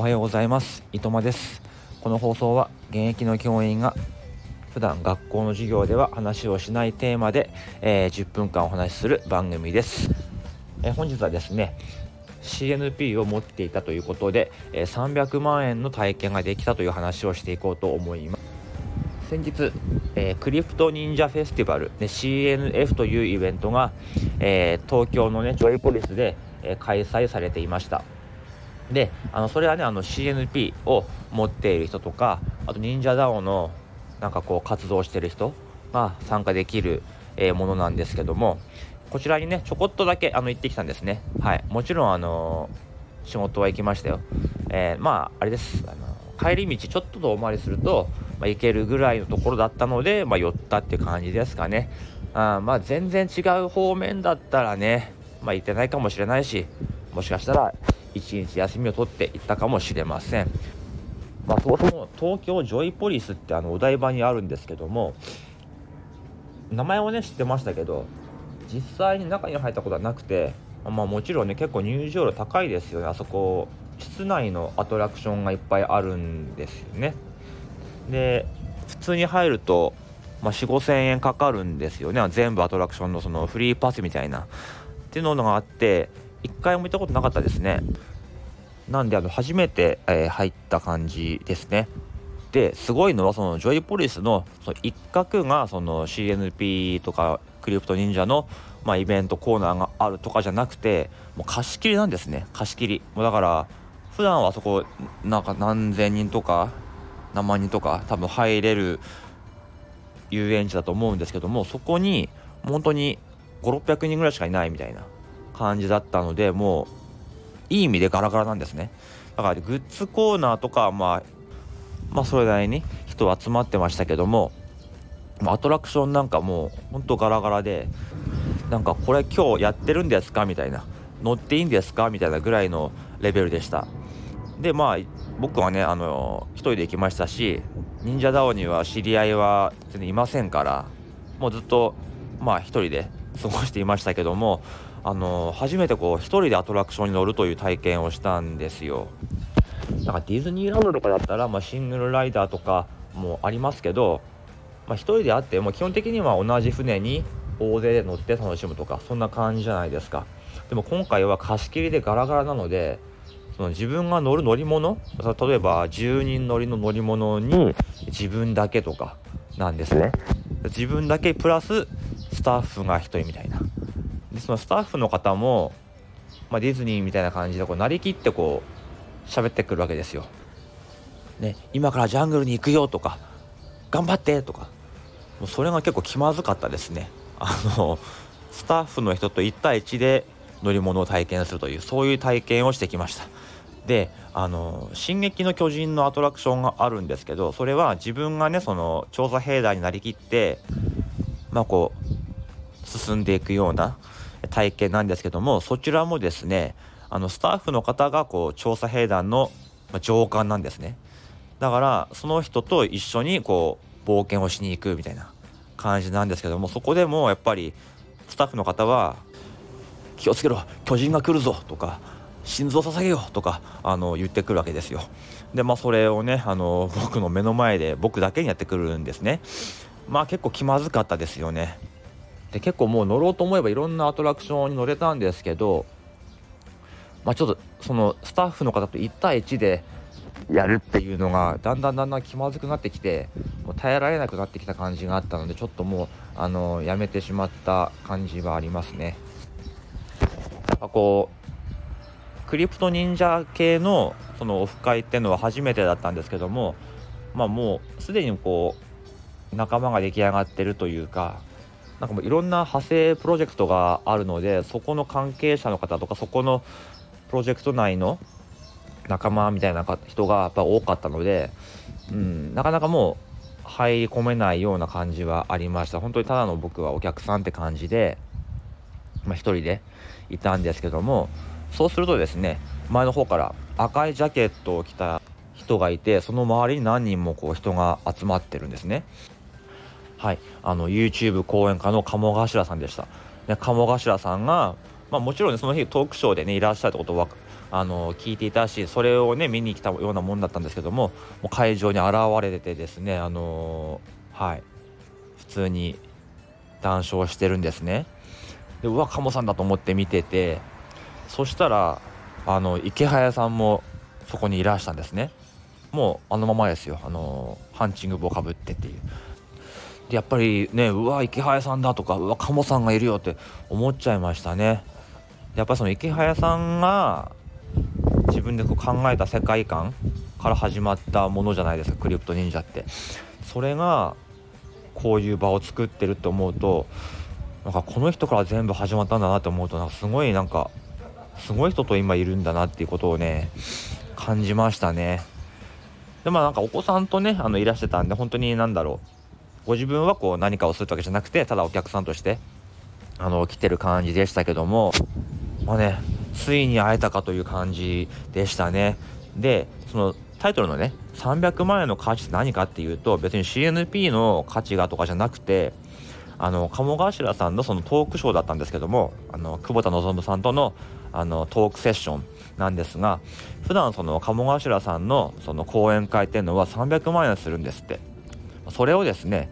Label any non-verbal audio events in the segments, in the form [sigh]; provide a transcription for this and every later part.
おはようございます。伊藤間です。この放送は現役の教員が普段学校の授業では話をしないテーマで、えー、10分間お話しする番組です、えー、本日はですね CNP を持っていたということで、えー、300万円の体験ができたという話をしていこうと思います。先日、えー、クリプト忍者フェスティバル、ね、CNF というイベントが、えー、東京のねジョイポリスで、えー、開催されていました。であのそれはねあの CNP を持っている人とかあと忍者 DAO のなんかこう活動してる人が参加できる、えー、ものなんですけどもこちらにねちょこっとだけあの行ってきたんですね。はい。もちろんあの仕事は行きましたよ、えー、まああれです。あの帰り道ちょっと遠回りすると、まあ、行けるぐらいのところだったので、まあ、寄ったって感じですかね。あまあ全然違う方面だったらね、まあ、行ってないかもしれないしもしかしたら1日休みを取って行ったかもしれません。まあ、そもそも東京ジョイポリスってあのお台場にあるんですけども名前はね知ってましたけど実際に中に入ったことはなくて、まあ、もちろんね結構入場料高いですよね。あそこ室内のアトラクションがいっぱいあるんですよね。で普通に入ると、まあ、4 5 0 0 0円かかるんですよね。全部アトラクションのそのフリーパスみたいな。っていうのがあって1回も行ったことなかったですね。なんであの初めて、えー、入った感じですね。ですごいのはそのジョイポリスのその一角がその CNP とかクリプト忍者の、まあ、イベントコーナーがあるとかじゃなくてもう貸し切りなんですね。貸し切り。もうだから普段はそこなんか何千人とか何万人とか多分入れる遊園地だと思うんですけどもそこに本当に5600人ぐらいしかいないみたいな。感じだったのでもういい意味でガラガラなんですね。だからグッズコーナーとかまあまあそれなりに人集まってましたけどもアトラクションなんかもうほんとガラガラでなんかこれ今日やってるんですか？みたいな。乗っていいんですか？みたいなぐらいのレベルでした。でまあ僕はねあの1人で行きましたし忍者ダオには知り合いは全然いませんからもうずっとまあ1人で過ごしていましたけどもあの初めてこう1人でアトラクションに乗るという体験をしたんですよ。なんかディズニーランドとかだったら、まあ、シングルライダーとかもありますけど、まあ、1人であっても基本的には同じ船に大勢で乗って楽しむとかそんな感じじゃないですか。でも今回は貸し切りでガラガラなのでその自分が乗る乗り物例えば10人乗りの乗り物に自分だけとかなんですね。自分だけプラススタッフが1人みたいな。でそのスタッフの方も、まあ、ディズニーみたいな感じでこうなりきってこう喋ってくるわけですよ。ね、今からジャングルに行くよとか頑張ってとかもうそれが結構気まずかったですね。あのスタッフの人と1対1で乗り物を体験するというそういう体験をしてきました。であの「進撃の巨人」のアトラクションがあるんですけどそれは自分がねその調査兵団になりきってまあこう進んでいくような体験なんですけどもそちらもですねあのスタッフの方がこう調査兵団の上官なんですね。だからその人と一緒にこう冒険をしに行くみたいな感じなんですけどもそこでもやっぱりスタッフの方は「気をつけろ巨人が来るぞ」とか「心臓捧げよ」とかあの言ってくるわけですよ。でまあそれをねあの僕の目の前で僕だけにやってくるんですね。まあ結構気まずかったですよね。で結構もう乗ろうと思えばいろんなアトラクションに乗れたんですけど、まあ、ちょっとそのスタッフの方と1対1でやるっていうのがだんだんだんだん気まずくなってきてもう耐えられなくなってきた感じがあったのでちょっともうあのやめてしまった感じはありますね。やっぱこうクリプト忍者系のそのオフ会っていうのは初めてだったんですけどもまあもうすでにこう仲間が出来上がってるというかなんかもういろんな派生プロジェクトがあるのでそこの関係者の方とかそこのプロジェクト内の仲間みたいな人がやっぱ多かったので、うん、なかなかもう入り込めないような感じはありました。本当にただの僕はお客さんって感じで、まあ、一人でいたんですけどもそうするとですね前の方から赤いジャケットを着た人がいてその周りに何人もこう人が集まってるんですね。はい、あの YouTube 講演家の鴨頭さんでした。ね、鴨頭さんが、まあ、もちろん、ね、その日トークショーでねいらっしゃるってことはあの聞いていたしそれをね見に来たようなもんだったんですけどももう会場に現れててですねあのはい。普通に談笑してるんですね。でうわ鴨さんだと思って見ててそしたらあの池早さんもそこにいらしたんですね。もうあのままですよ。あのハンチング帽かぶってっていう。やっぱりねうわ池早さんだとかうわ鴨さんがいるよって思っちゃいましたね。やっぱその池早さんが自分でこう考えた世界観から始まったものじゃないですかクリプト忍者って。それがこういう場を作ってるって思うとなんかこの人から全部始まったんだなって思うとなんかすごいなんかすごい人と今いるんだなっていうことをね感じましたね。でまあなんかお子さんとねあのいらしてたんで本当に何だろう。ご自分はこう何かをするわけじゃなくてただお客さんとしてあの来てる感じでしたけどもまあねついに会えたかという感じでしたね。でそのタイトルのね300万円の価値って何かっていうと別に CNP の価値がとかじゃなくてあの鴨頭さんのそのトークショーだったんですけどもあの久保田望さんとのあのトークセッションなんですが普段その鴨頭さんのその講演会っていうのは300万円するんですって。それをですね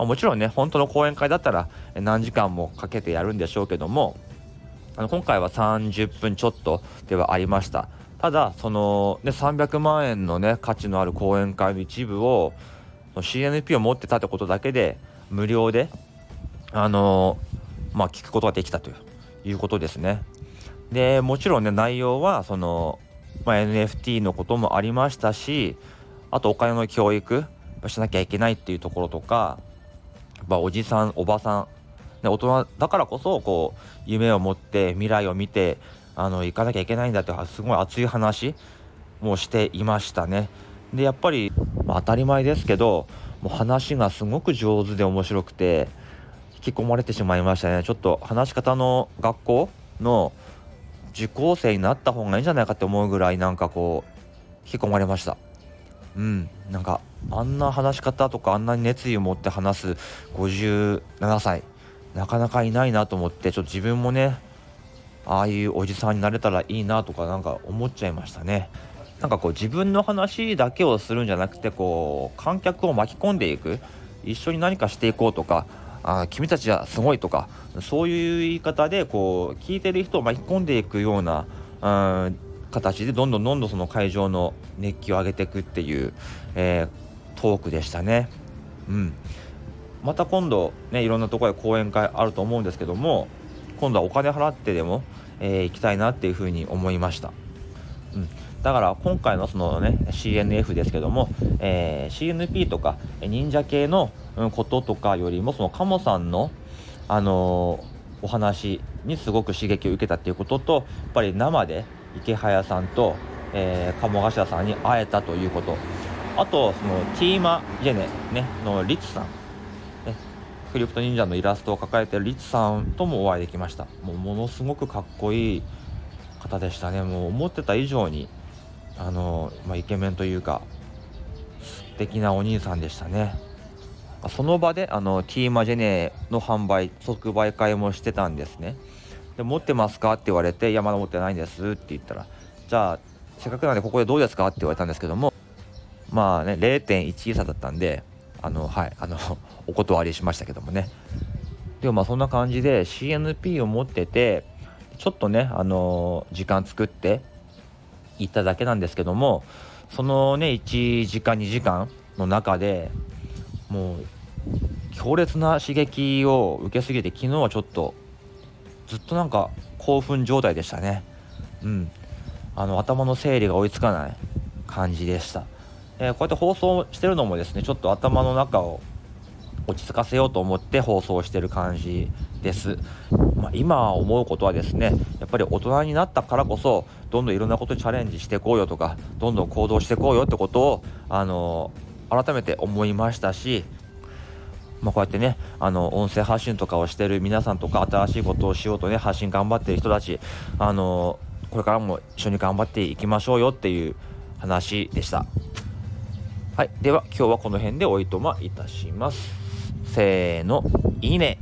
あもちろんね本当の講演会だったら何時間もかけてやるんでしょうけどもあの今回は30分ちょっとではありましたただその、ね、300万円のね価値のある講演会の一部を CNP を持ってたってことだけで無料であのまあ、聞くことができたということですね。でもちろんね内容はその、まあ、NFT のこともありましたしあとお金の教育しなきゃいけないっていうところとか、まあ、おじさんおばさん、ね、大人だからこそこう夢を持って未来を見てあの行かなきゃいけないんだってすごい熱い話もしていましたね。でやっぱり、まあ、当たり前ですけどもう話がすごく上手で面白くて引き込まれてしまいましたね。ちょっと話し方の学校の受講生になった方がいいんじゃないかって思うぐらいなんかこう引き込まれました。うんなんかあんな話し方とかあんなに熱意を持って話す57歳なかなかいないなと思ってちょっと自分もねああいうおじさんになれたらいいなとかなんか思っちゃいましたね。なんかこう自分の話だけをするんじゃなくてこう観客を巻き込んでいく。一緒に何かしていこうとかあ君たちはすごいとかそういう言い方でこう聞いてる人を巻き込んでいくような、うん、形でどんどんどんどんその会場の熱気を上げていくっていう、えー、トークでしたね。うん、また今度ねいろんなところで講演会あると思うんですけども今度はお金払ってでも、えー、行きたいなっていうふうに思いました。うんだから今回のそのね CNF ですけども、えー、CNP とか忍者系のこととかよりもそのカモさんのあのー、お話にすごく刺激を受けたっていうこととやっぱり生で池早さんと、えー、鴨頭さんに会えたということあとそのティーマ・ジェネ、ね、のリツさん、ね、クリプト忍者のイラストを抱えてるリツさんともお会いできました。もうものすごくかっこいい方でしたね。もう思ってた以上にあの、まあ、イケメンというか素敵なお兄さんでしたね。その場であのティーマジェネの販売即売会もしてたんですね。で持ってますか？って言われて「いやまだ持ってないんです」って言ったら「じゃあせっかくなんでここでどうですか?」って言われたんですけどもまあね0.1差だったんであのはいあの [laughs] お断りしましたけどもね。でもまあそんな感じで CNP を持っててちょっとねあの時間作って行っただけなんですけどもそのね1時間2時間の中でもう強烈な刺激を受けすぎて昨日はちょっとずっとなんか興奮状態でしたね。うん。あの頭の整理が追いつかない感じでした、えー、こうやって放送してるのもですねちょっと頭の中を落ち着かせようと思って放送してる感じです、まあ、今思うことはですねやっぱり大人になったからこそどんどんいろんなことチャレンジしていこうよとかどんどん行動していこうよってことをあの改めて思いましたしまあ、こうやってねあの音声発信とかをしてる皆さんとか新しいことをしようとね発信頑張ってる人たちあのこれからも一緒に頑張っていきましょうよっていう話でした。はい。では今日はこの辺でおいとまいたします。せーの。いいね。